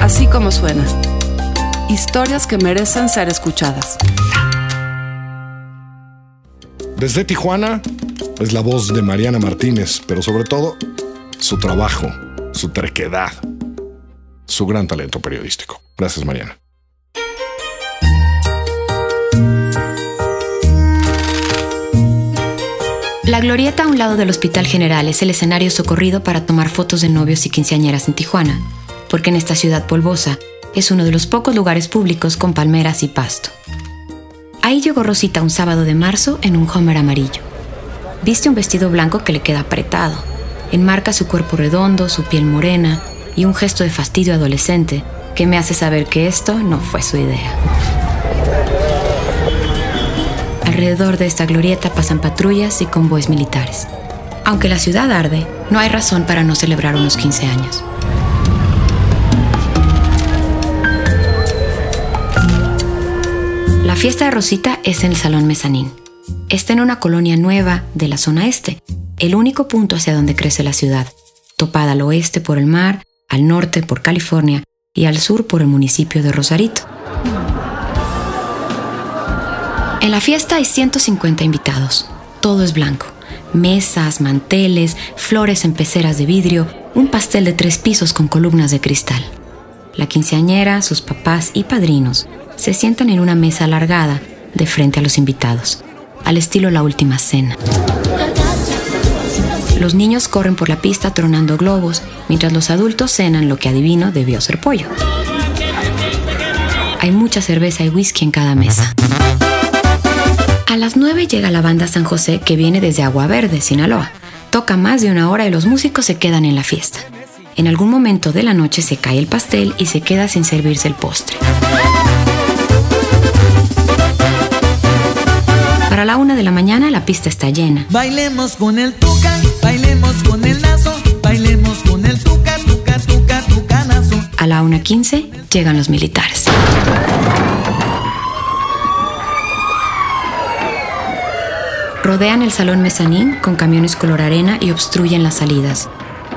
Así como suena. Historias que merecen ser escuchadas. Desde Tijuana es la voz de Mariana Martínez, pero sobre todo su trabajo, su terquedad, su gran talento periodístico. Gracias, Mariana. La glorieta a un lado del Hospital General es el escenario socorrido para tomar fotos de novios y quinceañeras en Tijuana, porque en esta ciudad polvosa es uno de los pocos lugares públicos con palmeras y pasto. Ahí llegó Rosita un sábado de marzo en un Homer amarillo. Viste un vestido blanco que le queda apretado. Enmarca su cuerpo redondo, su piel morena y un gesto de fastidio adolescente que me hace saber que esto no fue su idea. Alrededor de esta glorieta pasan patrullas y convoys militares. Aunque la ciudad arde, no hay razón para no celebrar unos 15 años. La fiesta de Rosita es en el Salón Mezanín. Está en una colonia nueva de la zona este, el único punto hacia donde crece la ciudad, topada al oeste por el mar, al norte por California y al sur por el municipio de Rosarito. En la fiesta hay 150 invitados. Todo es blanco. Mesas, manteles, flores en peceras de vidrio, un pastel de tres pisos con columnas de cristal. La quinceañera, sus papás y padrinos se sientan en una mesa alargada de frente a los invitados, al estilo La Última Cena. Los niños corren por la pista tronando globos, mientras los adultos cenan lo que adivino debió ser pollo. Hay mucha cerveza y whisky en cada mesa. A las 9 llega la banda San José que viene desde Agua Verde, Sinaloa. Toca más de una hora y los músicos se quedan en la fiesta. En algún momento de la noche se cae el pastel y se queda sin servirse el postre. Para la una de la mañana la pista está llena. Bailemos con el tuca, bailemos con el lazo, bailemos con el tuca, tuca, tuca, tucanazo. A la 1.15 llegan los militares. Rodean el salón mezanín con camiones color arena y obstruyen las salidas.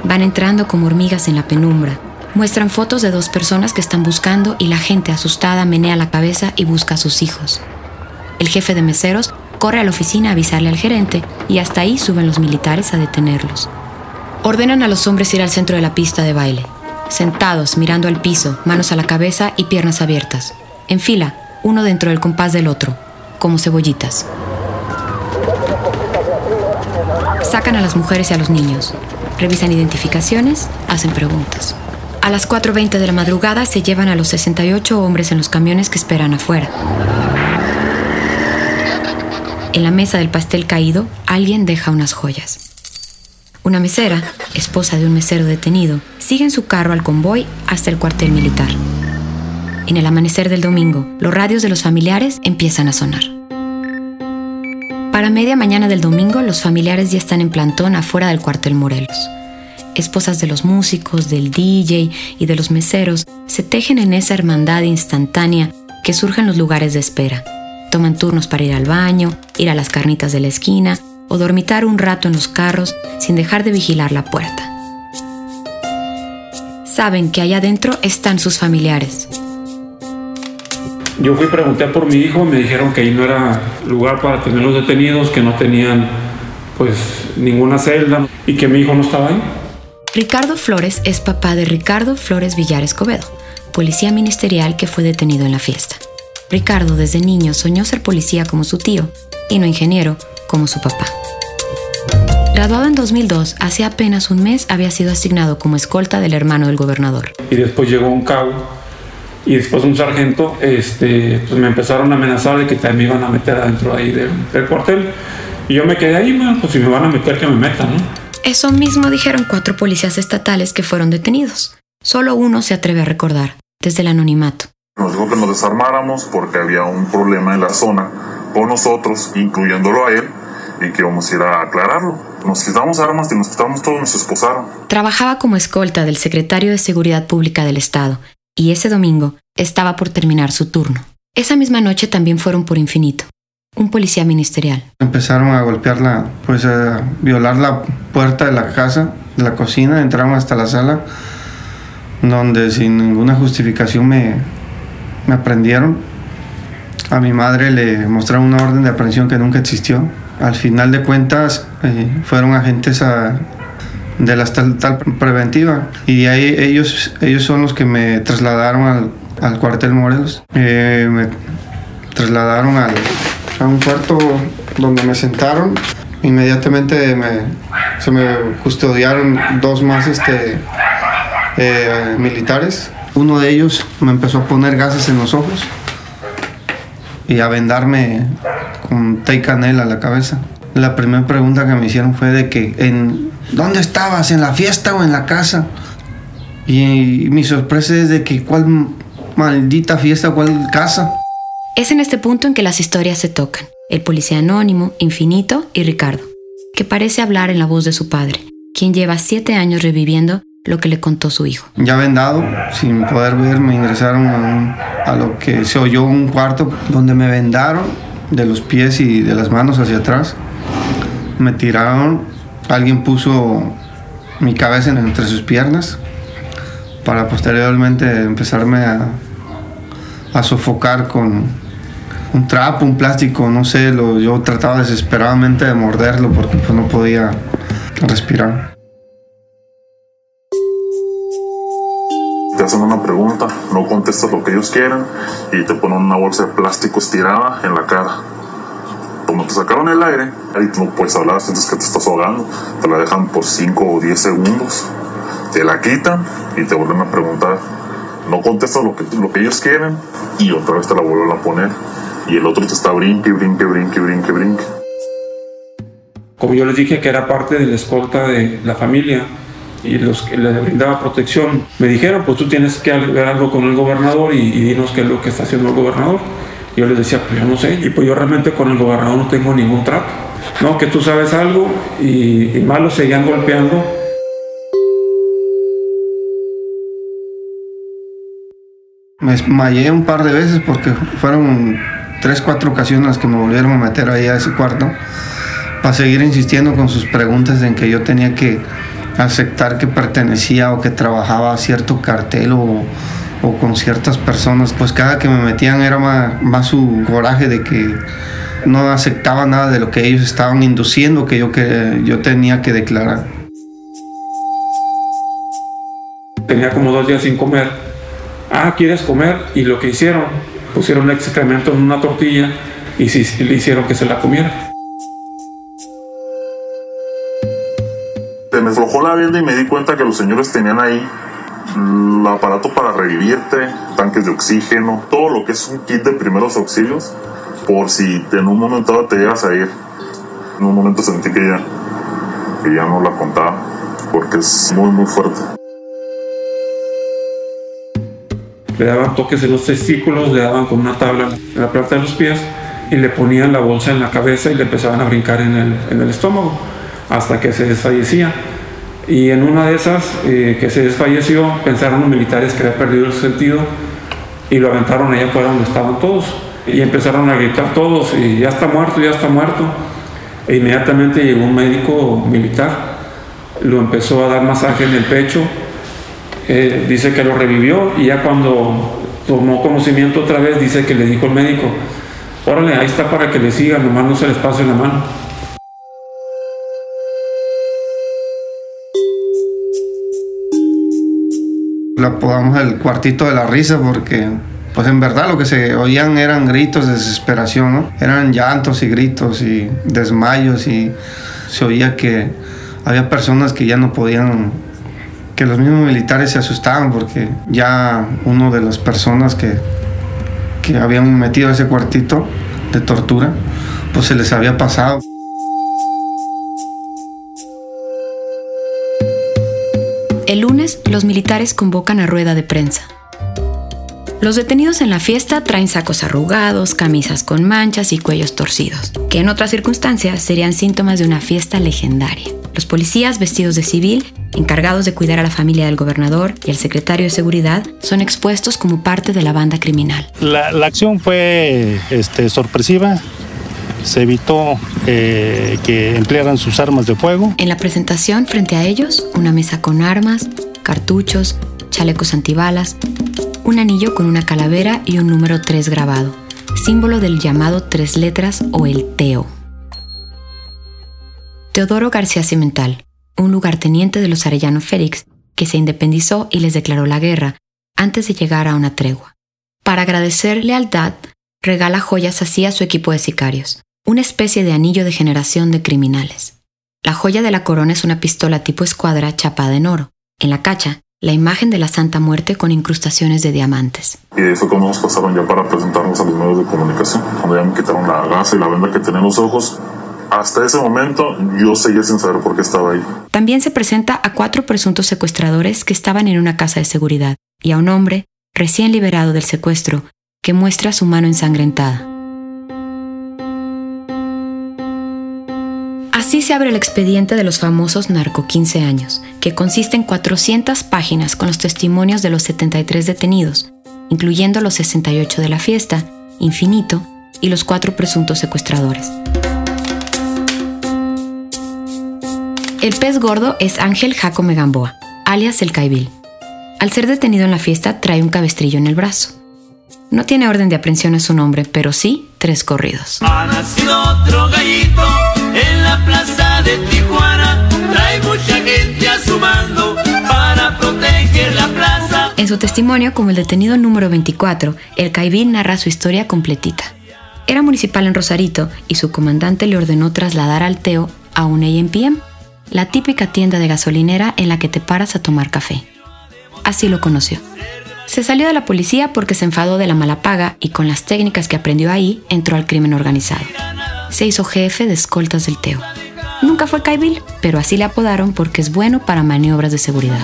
Van entrando como hormigas en la penumbra. Muestran fotos de dos personas que están buscando y la gente asustada menea la cabeza y busca a sus hijos. El jefe de meseros corre a la oficina a avisarle al gerente y hasta ahí suben los militares a detenerlos. Ordenan a los hombres ir al centro de la pista de baile, sentados, mirando al piso, manos a la cabeza y piernas abiertas, en fila, uno dentro del compás del otro, como cebollitas. Sacan a las mujeres y a los niños, revisan identificaciones, hacen preguntas. A las 4.20 de la madrugada se llevan a los 68 hombres en los camiones que esperan afuera. En la mesa del pastel caído, alguien deja unas joyas. Una mesera, esposa de un mesero detenido, sigue en su carro al convoy hasta el cuartel militar. En el amanecer del domingo, los radios de los familiares empiezan a sonar. Para media mañana del domingo, los familiares ya están en plantón afuera del cuartel Morelos. Esposas de los músicos, del DJ y de los meseros se tejen en esa hermandad instantánea que surge en los lugares de espera. Toman turnos para ir al baño, ir a las carnitas de la esquina o dormitar un rato en los carros sin dejar de vigilar la puerta. Saben que allá adentro están sus familiares, yo fui a preguntar por mi hijo, me dijeron que ahí no era lugar para tener los detenidos, que no tenían pues ninguna celda y que mi hijo no estaba ahí. Ricardo Flores es papá de Ricardo Flores Villar Escobedo, policía ministerial que fue detenido en la fiesta. Ricardo desde niño soñó ser policía como su tío y no ingeniero como su papá. Graduado en 2002, hace apenas un mes había sido asignado como escolta del hermano del gobernador. Y después llegó un cabo y después un sargento este, pues me empezaron a amenazar de que también me iban a meter adentro ahí del, cuartel. Y yo me quedé ahí, pues si me van a meter, que me metan, ¿no? Eso mismo dijeron cuatro policías estatales que fueron detenidos. Solo uno se atreve a recordar, desde el anonimato. Nos dijo que nos desarmáramos porque había un problema en la zona con nosotros, incluyéndolo a él, y que íbamos a ir a aclararlo. Nos quitamos armas y nos quitamos todo, nos esposaron. Trabajaba como escolta del secretario de Seguridad Pública del Estado y ese domingo estaba por terminar su turno. Esa misma noche también fueron por infinito. Un policía ministerial. Empezaron a golpearla, pues a violar la puerta de la casa, de la cocina, entraron hasta la sala donde sin ninguna justificación me, me aprendieron. A mi madre le mostraron una orden de aprehensión que nunca existió. Al final de cuentas, eh, fueron agentes a- de la estatal preventiva y de ahí ellos, ellos son los que me trasladaron al, al cuartel Morelos. Eh, me trasladaron al- a un cuarto donde me sentaron. Inmediatamente me- se me custodiaron dos más este, eh, militares. Uno de ellos me empezó a poner gases en los ojos y a vendarme con té y canela a la cabeza. La primera pregunta que me hicieron fue de que en ¿dónde estabas? ¿En la fiesta o en la casa? Y, mi sorpresa es de que cuál maldita fiesta, cuál casa. Es en este punto en que las historias se tocan. El policía anónimo, Infinito y Ricardo, que parece hablar en la voz de su padre, quien lleva siete años reviviendo lo que le contó su hijo. Ya vendado, sin poder ver, me ingresaron a, lo que se oyó un cuarto donde me vendaron de los pies y de las manos hacia atrás. Me tiraron, alguien puso mi cabeza en- entre sus piernas para posteriormente empezarme a, a sofocar con un trapo, un plástico, no sé, lo, yo trataba desesperadamente de morderlo porque pues, no podía respirar. Hacen una pregunta, no contestas lo que ellos quieren y te ponen una bolsa de plástico estirada en la cara. Como te sacaron el aire, ahí no puedes hablar, sientes que te estás ahogando. Te la dejan por 5 o 10 segundos, te la quitan y te vuelven a preguntar. No contestas lo que, lo que ellos quieren y otra vez te la vuelven a poner. Y el otro te está brinque, brinque, brinque, brinque, brinque. Como yo les dije que era parte de la escolta de la familia y los que les brindaba protección, me dijeron, pues tú tienes que algo con el gobernador y, dinos qué es lo que está haciendo el gobernador. Yo les decía, pues yo no sé, y pues yo realmente con el gobernador no tengo ningún trato. No, que tú sabes algo y, y seguían golpeando. Me desmayé un par de veces porque fueron tres, cuatro ocasiones que me volvieron a meter ahí a ese cuarto para seguir insistiendo con sus preguntas en que yo tenía que aceptar que pertenecía o que trabajaba a cierto cartel o, con ciertas personas. Pues cada que me metían era más, su coraje de que no aceptaba nada de lo que ellos estaban induciendo que yo, que yo tenía que declarar. Tenía como dos días sin comer. Ah, ¿quieres comer? Y lo que hicieron, pusieron excremento en una tortilla y le hicieron que se la comiera. La venda y me di cuenta que los señores tenían ahí el aparato para revivirte, tanques de oxígeno, todo lo que es un kit de primeros auxilios, por si en un momento te llegas a ir. En un momento sentí que ya, que ya no la contaba, porque es muy, muy fuerte. Le daban toques en los testículos, le daban con una tabla en la planta de los pies y le ponían la bolsa en la cabeza y le empezaban a brincar en el, en el estómago hasta que se desfallecía. Y en una de esas eh, que se desfalleció, pensaron los militares que había perdido el sentido y lo aventaron allá afuera donde estaban todos. Y empezaron a gritar todos, y ya está muerto, ya está muerto. E inmediatamente llegó un médico militar, lo empezó a dar masaje en el pecho, eh, dice que lo revivió y ya cuando tomó conocimiento otra vez, dice que le dijo el médico, órale, ahí está para que le sigan, nomás no se les pase la mano. Le apodamos el cuartito de la risa porque, pues en verdad lo que se oían eran gritos de desesperación, ¿no? Eran llantos y gritos y desmayos y se oía que había personas que ya no podían, que los mismos militares se asustaban porque ya uno de las personas que, que habían metido a ese cuartito de tortura, pues se les había pasado. Los militares convocan a rueda de prensa. Los detenidos en la fiesta traen sacos arrugados, camisas con manchas y cuellos torcidos, que en otras circunstancias serían síntomas de una fiesta legendaria. Los policías vestidos de civil, encargados de cuidar a la familia del gobernador y el secretario de seguridad, son expuestos como parte de la banda criminal. La, la acción fue este, sorpresiva. Se evitó eh, que emplearan sus armas de fuego. En la presentación, frente a ellos, una mesa con armas, cartuchos, chalecos antibalas, un anillo con una calavera y un número 3 grabado, símbolo del llamado tres letras o el TEO. Teodoro García Cimental, un lugarteniente de los Arellano Félix, que se independizó y les declaró la guerra antes de llegar a una tregua. Para agradecer lealtad, regala joyas así a su equipo de sicarios, una especie de anillo de generación de criminales. La joya de la corona es una pistola tipo escuadra chapada en oro. En la cacha, la imagen de la Santa Muerte con incrustaciones de diamantes. Y ahí fue cuando nos pasaron ya para presentarnos a los medios de comunicación. Cuando ya me quitaron la gasa y la venda que tenía en los ojos, hasta ese momento yo seguía sin saber por qué estaba ahí. También se presenta a cuatro presuntos secuestradores que estaban en una casa de seguridad y a un hombre recién liberado del secuestro que muestra su mano ensangrentada. Así se abre el expediente de los famosos Narco 15 años, que consiste en 400 páginas con los testimonios de los 73 detenidos, incluyendo los 68 de la fiesta, Infinito y los cuatro presuntos secuestradores. El pez gordo es Ángel Jacome Gamboa, alias el Caibil. Al ser detenido en la fiesta trae un cabestrillo en el brazo. No tiene orden de aprehensión en su nombre, pero sí tres corridos. Ha nacido otro gallito la plaza de Tijuana. En su testimonio, como el detenido número 24, el Caibil narra su historia completita. Era municipal en Rosarito y su comandante le ordenó trasladar al Teo a un AMPM, la típica tienda de gasolinera en la que te paras a tomar café. Así lo conoció. Se salió de la policía porque se enfadó de la mala paga y con las técnicas que aprendió ahí entró al crimen organizado. Se hizo jefe de escoltas del Teo. Nunca fue Caibil, pero así le apodaron porque es bueno para maniobras de seguridad.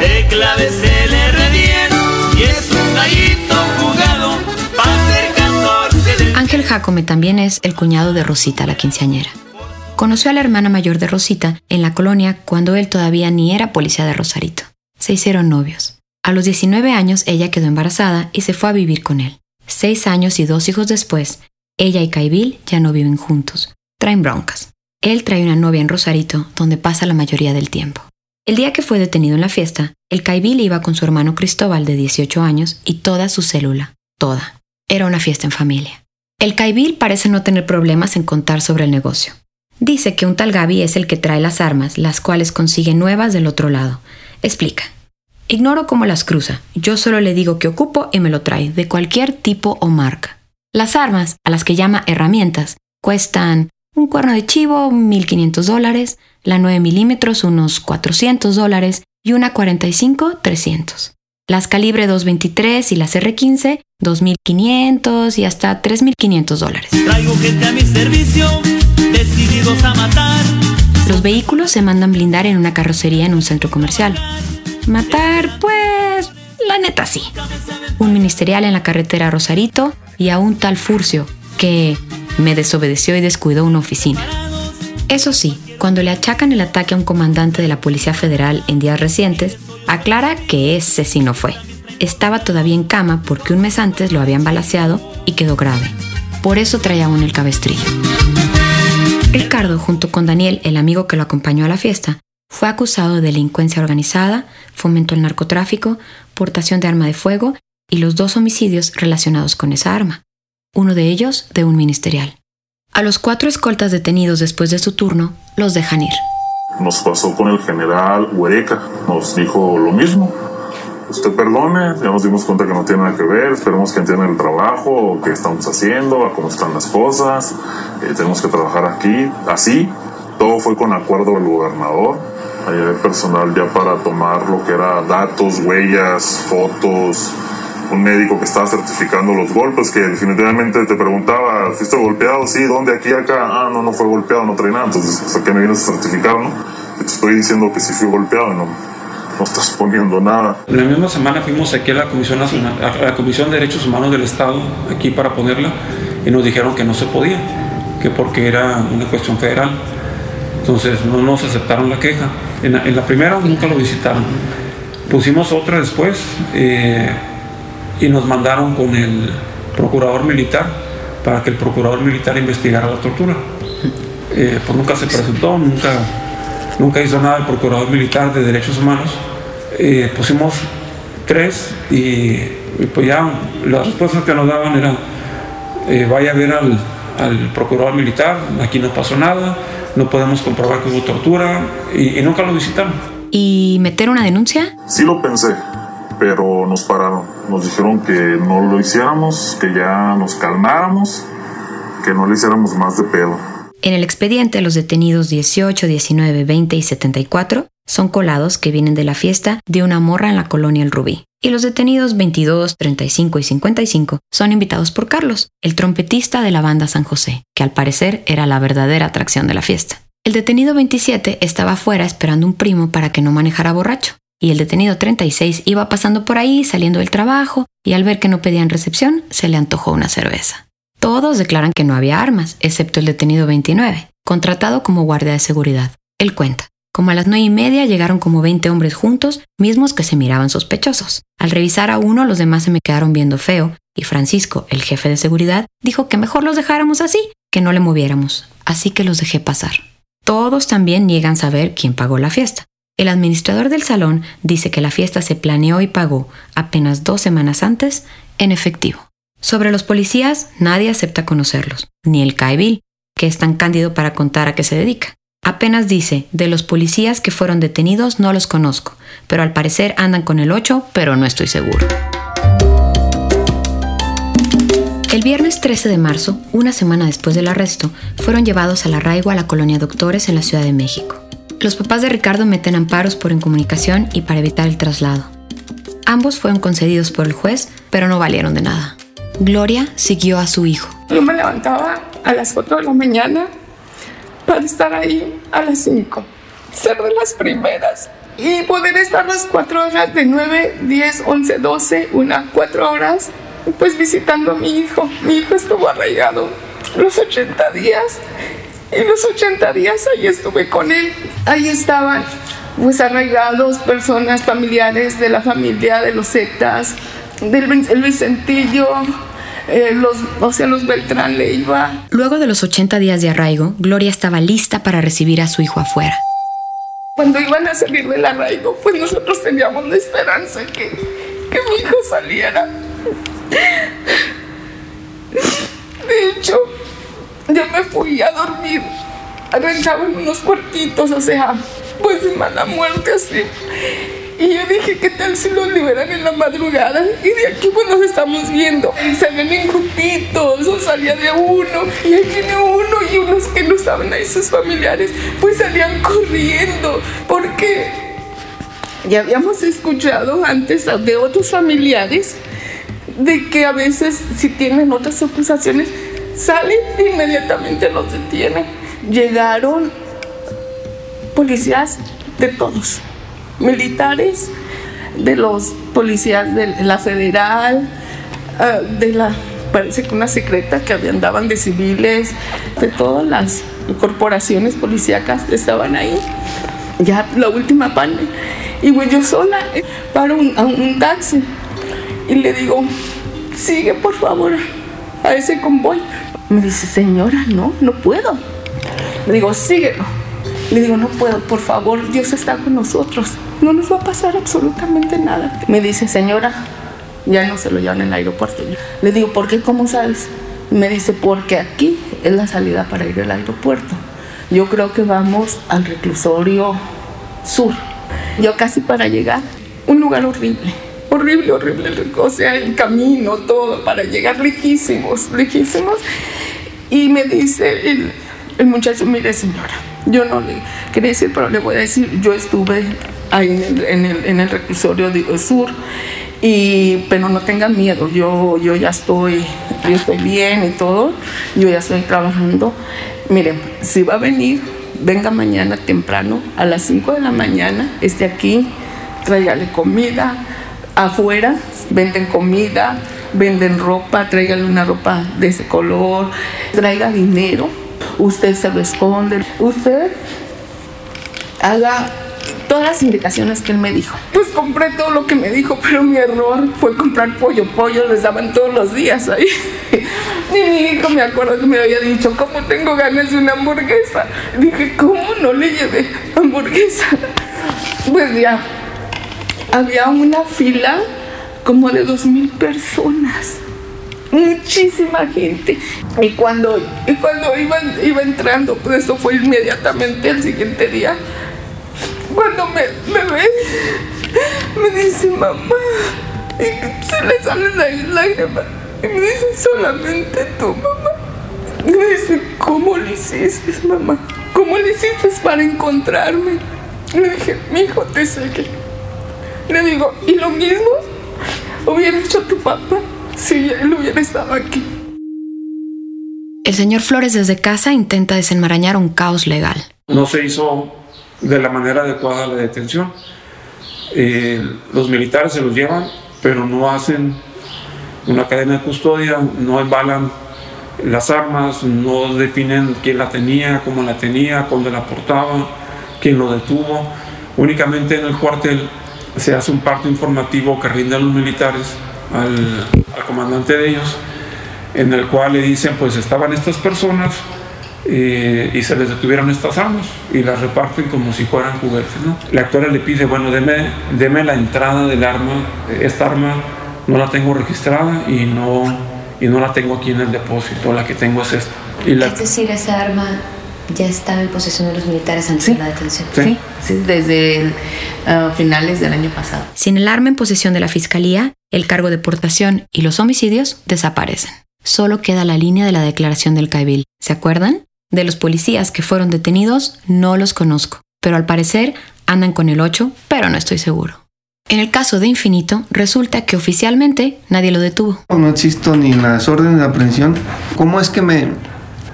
De claves el R10 y es un gallito jugado para ser 14 del Ángel Jacome también es el cuñado de Rosita, la quinceañera. Conoció a la hermana mayor de Rosita en la colonia cuando él todavía ni era policía de Rosarito. Se hicieron novios. A los 19 años ella quedó embarazada y se fue a vivir con él. Seis años y dos hijos después, ella y Caibil ya no viven juntos. Traen broncas. Él trae una novia en Rosarito, donde pasa la mayoría del tiempo. El día que fue detenido en la fiesta, el Caibil iba con su hermano Cristóbal de 18 años y toda su célula, toda. Era una fiesta en familia. El Caibil parece no tener problemas en contar sobre el negocio. Dice que un tal Gaby es el que trae las armas, las cuales consigue nuevas del otro lado. Explica. Ignoro cómo las cruza. Yo solo le digo que ocupo y me lo trae, de cualquier tipo o marca. Las armas, a las que llama herramientas, cuestan un cuerno de chivo, 1.500 dólares, la 9 milímetros, unos 400 dólares, y una 45, 300. Las calibre 223 y las R15, 2.500 y hasta 3.500 dólares. Traigo gente a mi servicio, decididos a matar. Los vehículos se mandan blindar en una carrocería en un centro comercial. Matar, pues, la neta sí. Un ministerial en la carretera Rosarito y a un tal Furcio que me desobedeció y descuidó una oficina. Eso sí, cuando le achacan el ataque a un comandante de la Policía Federal en días recientes, aclara que ese sí no fue. Estaba todavía en cama porque un mes antes lo habían balaceado y quedó grave. Por eso traía aún el cabestrillo. Ricardo, junto con Daniel, el amigo que lo acompañó a la fiesta, fue acusado de delincuencia organizada, fomento al narcotráfico, portación de arma de fuego y los dos homicidios relacionados con esa arma, uno de ellos de un ministerial. A los cuatro escoltas detenidos después de su turno, los dejan ir. Nos pasó con el general Huereca, nos dijo lo mismo. Usted perdone, ya nos dimos cuenta que no tiene nada que ver, esperemos que entienda el trabajo, qué estamos haciendo, cómo están las cosas, eh, tenemos que trabajar aquí, así. Todo fue con acuerdo del gobernador. Había personal ya para tomar lo que era datos, huellas, fotos, un médico que estaba certificando los golpes, que definitivamente te preguntaba, ¿fuiste golpeado? Sí, ¿dónde? Aquí, acá. Ah, no, no fue golpeado, no trae nada. Entonces, ¿por qué me vienes a certificar, no? Te estoy diciendo que sí fui golpeado no, no estás poniendo nada. La misma semana fuimos aquí a la Comisión, Nacional, a la Comisión de Derechos Humanos del Estado, aquí para ponerla, y nos dijeron que no se podía, que porque era una cuestión federal. Entonces no nos aceptaron la queja. En la, en primera nunca lo visitaron. Pusimos otra después eh, y nos mandaron con el procurador militar para que el procurador militar investigara la tortura. Eh, pues nunca se presentó, nunca Nunca hizo nada el procurador militar de derechos humanos. Eh, pusimos tres y, pues ya las respuestas que nos daban eran eh, vaya a ver al, procurador militar, aquí no pasó nada, no podemos comprobar que hubo tortura y, y nunca lo visitaron. ¿Y meter una denuncia? Sí lo pensé, pero nos pararon. Nos dijeron que no lo hiciéramos, que ya nos calmáramos, que no le hiciéramos más de pedo. En el expediente, los detenidos 18, 19, 20 y 74 son colados que vienen de la fiesta de una morra en la colonia El Rubí. Y los detenidos 22, 35 y 55 son invitados por Carlos, el trompetista de la banda San José, que al parecer era la verdadera atracción de la fiesta. El detenido 27 estaba afuera esperando un primo para que no manejara borracho, y el detenido 36 iba pasando por ahí saliendo del trabajo y al ver que no pedían recepción se le antojó una cerveza. Todos declaran que no había armas, excepto el detenido 29, contratado como guardia de seguridad. Él cuenta. Como a las nueve y media llegaron como 20 hombres juntos, mismos que se miraban sospechosos. Al revisar a uno, los demás se me quedaron viendo feo, y Francisco, el jefe de seguridad, dijo que mejor los dejáramos así, que no le moviéramos. Así que los dejé pasar. Todos también niegan saber quién pagó la fiesta. El administrador del salón dice que la fiesta se planeó y pagó apenas dos semanas antes en efectivo. Sobre los policías, nadie acepta conocerlos, ni el CAEVIL, que es tan cándido para contar a qué se dedica. Apenas dice, de los policías que fueron detenidos no los conozco, pero al parecer andan con el 8, pero no estoy seguro. El viernes 13 de marzo, una semana después del arresto, fueron llevados al arraigo a la colonia Doctores en la Ciudad de México. Los papás de Ricardo meten amparos por incomunicación y para evitar el traslado. Ambos fueron concedidos por el juez, pero no valieron de nada. Gloria siguió a su hijo. Yo me levantaba a las 4 de la mañana para estar ahí a las 5, ser de las primeras y poder estar las 4 horas de 9, 10, 11, 12, una 4 horas, pues visitando a mi hijo. Mi hijo estuvo arraigado los 80 días y los 80 días ahí estuve con él. Ahí estaban pues arraigados personas familiares de la familia de los sectas, del el Vicentillo, eh, los, o sea, los Beltrán Leiva. Luego de los 80 días de arraigo, Gloria estaba lista para recibir a su hijo afuera. Cuando iban a salir del arraigo, pues nosotros teníamos la esperanza que, que mi hijo saliera. De hecho, yo me fui a dormir, arrancaba en unos cuartitos, o sea, pues de mala muerte así. Y yo dije, ¿qué tal si los liberan en la madrugada? Y de aquí pues nos estamos viendo. Y salían en grupitos, o salía de uno, y ahí viene uno, y unos que no saben a sus familiares, pues salían corriendo. Porque ya habíamos escuchado antes de otros familiares de que a veces si tienen otras acusaciones, salen e inmediatamente los detienen. Llegaron policías de todos, militares, de los policías de la federal, uh, de la, parece que una secreta que andaban de civiles, de todas las corporaciones policíacas estaban ahí. Ya la última parte. Y voy yo sola, paro un, a un taxi y le digo, sigue por favor a ese convoy. Me dice, señora, no, no puedo. Le digo, síguelo. Le digo, no puedo, por favor, Dios está con nosotros. No nos va a pasar absolutamente nada. Me dice, señora, ya no se lo llevan en aeropuerto. Le digo, ¿por qué? ¿Cómo sabes? Me dice, porque aquí es la salida para ir al aeropuerto. Yo creo que vamos al reclusorio sur. Yo casi para llegar, un lugar horrible horrible, horrible, o sea, el camino, todo, para llegar lejísimos, lejísimos. Y me dice el, el muchacho, mire señora, yo no le quería decir, pero le voy a decir, yo estuve ahí en el, en el, en el sur, y, pero no tengan miedo, yo, yo ya estoy, yo estoy bien y todo, yo ya estoy trabajando. Miren, si va a venir, venga mañana temprano, a las 5 de la mañana, esté aquí, tráigale comida, afuera venden comida, venden ropa, tráigale una ropa de ese color, traiga dinero, usted se lo esconde, usted haga todas las indicaciones que él me dijo. Pues compré todo lo que me dijo, pero mi error fue comprar pollo. Pollo les daban todos los días ahí. Y mi hijo me acuerdo que me había dicho, ¿cómo tengo ganas de una hamburguesa? Dije, ¿cómo no le llevé hamburguesa? Pues ya, había una fila como de dos mil personas. Muchísima gente. Y cuando, y cuando iba, iba entrando, pues eso fue inmediatamente el siguiente día. Cuando me, me ve, me dice, mamá, y se le salen las lágrimas. Y me dice, solamente tú, mamá. Y me dice, ¿cómo lo hiciste, mamá? ¿Cómo lo hiciste para encontrarme? Y le dije, mi hijo te sigue. Le digo, y lo mismo hubiera hecho tu papá si él hubiera estado aquí. El señor Flores desde casa intenta desenmarañar un caos legal. No se hizo de la manera adecuada la detención. Eh, los militares se los llevan, pero no hacen una cadena de custodia, no embalan las armas, no definen quién la tenía, cómo la tenía, cuándo la portaba, quién lo detuvo. Únicamente en el cuartel se hace un parto informativo que rinden los militares al comandante de ellos, en el cual le dicen, pues estaban estas personas eh, y se les detuvieron estas armas y las reparten como si fueran juguetes. ¿no? La actora le pide, bueno, deme, deme la entrada del arma, esta arma no la tengo registrada y no, y no la tengo aquí en el depósito, la que tengo es esta. Y la, Es decir, esa arma ya estaba en posesión de los militares antes Sí. de la detención. Sí, sí, desde ah, finales del año pasado. Sin el arma en posesión de la fiscalía, el cargo de portación y los homicidios desaparecen. Solo queda la línea de la declaración del CAIBIL. ¿Se acuerdan? De los policías que fueron detenidos, no los conozco, pero al parecer andan con el 8, pero no estoy seguro. En el caso de Infinito, resulta que oficialmente nadie lo detuvo. No existo ni las órdenes de aprehensión. ¿Cómo es que me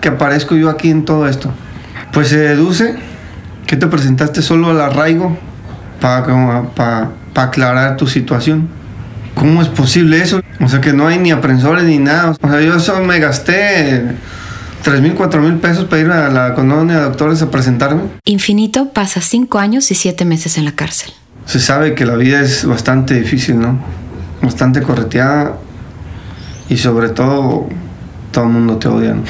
que aparezco yo aquí en todo esto? Pues se deduce que te presentaste solo al arraigo para aclarar tu situación. ¿Cómo es posible eso? O sea que no hay ni aprensores ni nada. O sea, yo solo me gasté 3 mil, 4 mil pesos para ir a la colonia de doctores a presentarme. Infinito pasa 5 años y 7 meses en la cárcel. Se sabe que la vida es bastante difícil, ¿no? Bastante correteada y sobre todo todo el mundo te odia, ¿no?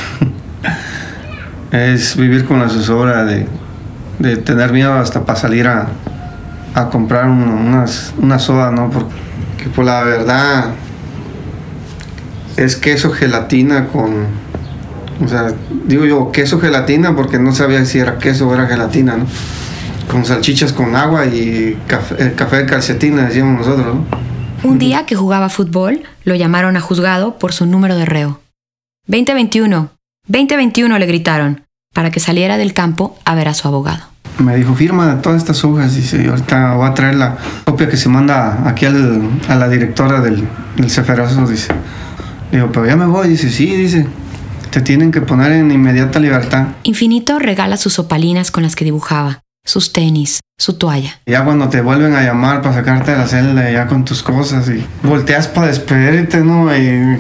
es vivir con la zozobra de, de tener miedo hasta para salir a, a comprar un- unas, una soda, ¿no? Porque por la verdad es queso gelatina con... O sea, digo yo queso gelatina porque no sabía si era queso o era gelatina, ¿no? Con salchichas con agua y café, de calcetín, le decíamos nosotros, ¿no? Un día que jugaba fútbol, lo llamaron a juzgado por su número de reo. 2021, 2021 le gritaron, para que saliera del campo a ver a su abogado. Me dijo, firma todas estas hojas. Dice, y ahorita voy a traer la copia que se manda aquí al- a la directora del, del Ceferazo. Dice, digo, pero ya me voy. Dice, sí, dice, te tienen que poner en inmediata libertad. Infinito regala sus opalinas con las que dibujaba, sus tenis, su toalla. Ya cuando te vuelven a llamar para sacarte de la celda, ya con tus cosas y volteas para despedirte, ¿no? Y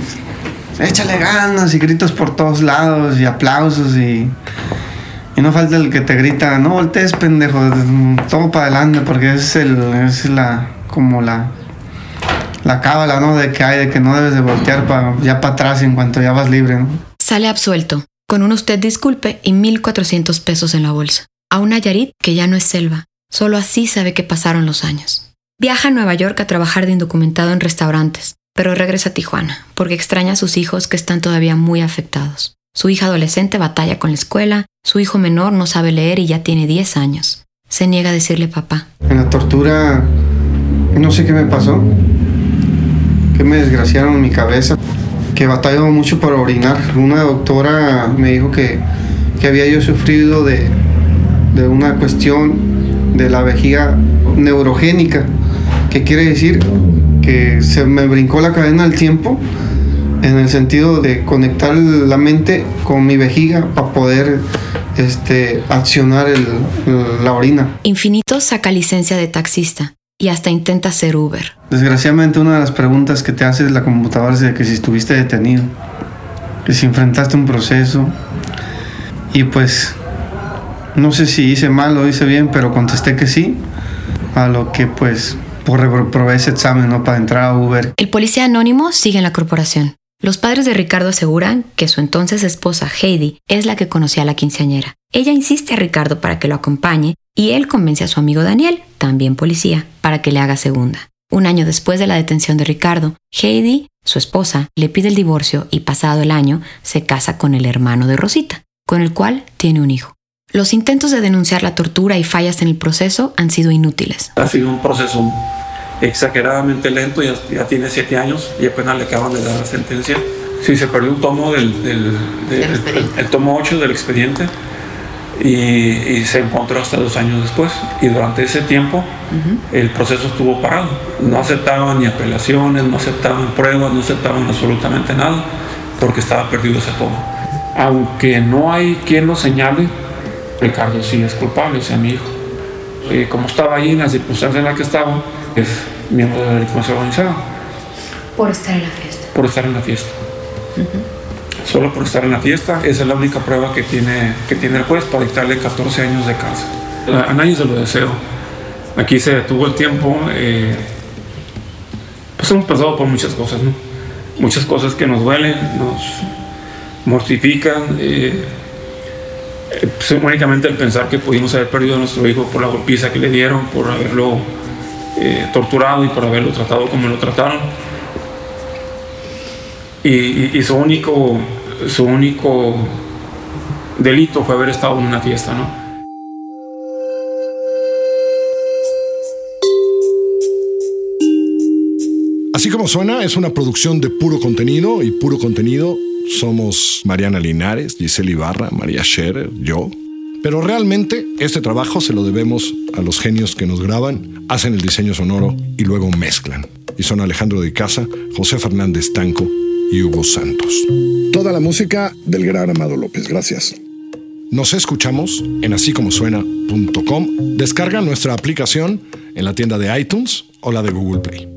échale ganas y gritos por todos lados y aplausos y, y no falta el que te grita, no voltees, pendejo, todo para adelante porque es, el, es la, como la, la cábala, ¿no? De que hay, de que no debes de voltear ya para atrás en cuanto ya vas libre, ¿no? Sale absuelto, con un usted disculpe y 1.400 pesos en la bolsa. A una Yarit que ya no es selva. Solo así sabe que pasaron los años. Viaja a Nueva York a trabajar de indocumentado en restaurantes, pero regresa a Tijuana, porque extraña a sus hijos que están todavía muy afectados. Su hija adolescente batalla con la escuela, su hijo menor no sabe leer y ya tiene 10 años. Se niega a decirle papá. En la tortura, no sé qué me pasó, que me desgraciaron mi cabeza, que batalló mucho para orinar. Una doctora me dijo que, que había yo sufrido de, de una cuestión de la vejiga neurogénica, que quiere decir que se me brincó la cadena del tiempo en el sentido de conectar la mente con mi vejiga para poder este, accionar el- la orina. Infinito saca licencia de taxista y hasta intenta ser Uber. Desgraciadamente una de las preguntas que te hace la computadora es de que si estuviste detenido, que si enfrentaste un proceso y pues no sé si hice mal o hice bien, pero contesté que sí, a lo que pues por reprobé ese examen ¿no? para entrar a Uber. El policía anónimo sigue en la corporación. Los padres de Ricardo aseguran que su entonces esposa Heidi es la que conocía a la quinceañera. Ella insiste a Ricardo para que lo acompañe y él convence a su amigo Daniel, también policía, para que le haga segunda. Un año después de la detención de Ricardo, Heidi, su esposa, le pide el divorcio y pasado el año se casa con el hermano de Rosita, con el cual tiene un hijo. Los intentos de denunciar la tortura y fallas en el proceso han sido inútiles. Ha sido un proceso exageradamente lento, ya, ya tiene siete años y apenas le acaban de dar la sentencia. Sí, se perdió un tomo del, del, del el, el, tomo 8 del expediente y, y, se encontró hasta dos años después. Y durante ese tiempo uh -huh. el proceso estuvo parado. No aceptaban ni apelaciones, no aceptaban pruebas, no aceptaban absolutamente nada porque estaba perdido ese tomo. Aunque no hay quien lo señale, Ricardo sí es culpable, o sea, mi hijo. Eh, como estaba ahí en la circunstancia en la que estaba, es miembro de la delincuencia organizada. Por estar en la fiesta. Por estar en la fiesta. Uh -huh. Solo por estar en la fiesta, esa es la única prueba que tiene, que tiene el juez para dictarle 14 años de cárcel. A, a nadie se lo deseo. Aquí se detuvo el tiempo. Eh, pues hemos pasado por muchas cosas, ¿no? Muchas cosas que nos duelen, nos mortifican. Eh, pues únicamente el pensar que pudimos haber perdido a nuestro hijo por la golpiza que le dieron, por haberlo eh, torturado y por haberlo tratado como lo trataron. Y, su único su único delito fue haber estado en una fiesta, ¿no? Así como suena, es una producción de puro contenido y puro contenido somos Mariana Linares, Giselle Ibarra, María Scherer, yo. Pero realmente este trabajo se lo debemos a los genios que nos graban, hacen el diseño sonoro y luego mezclan. Y son Alejandro de Casa, José Fernández Tanco y Hugo Santos. Toda la música del gran Amado López, gracias. Nos escuchamos en asícomosuena.com. Descarga nuestra aplicación en la tienda de iTunes o la de Google Play.